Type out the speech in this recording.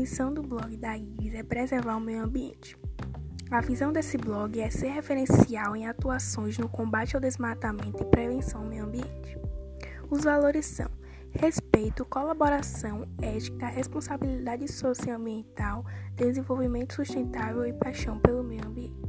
missão do blog da Iris é preservar o meio ambiente. A visão desse blog é ser referencial em atuações no combate ao desmatamento e prevenção ao meio ambiente. Os valores são respeito, colaboração, ética, responsabilidade socioambiental, desenvolvimento sustentável e paixão pelo meio ambiente.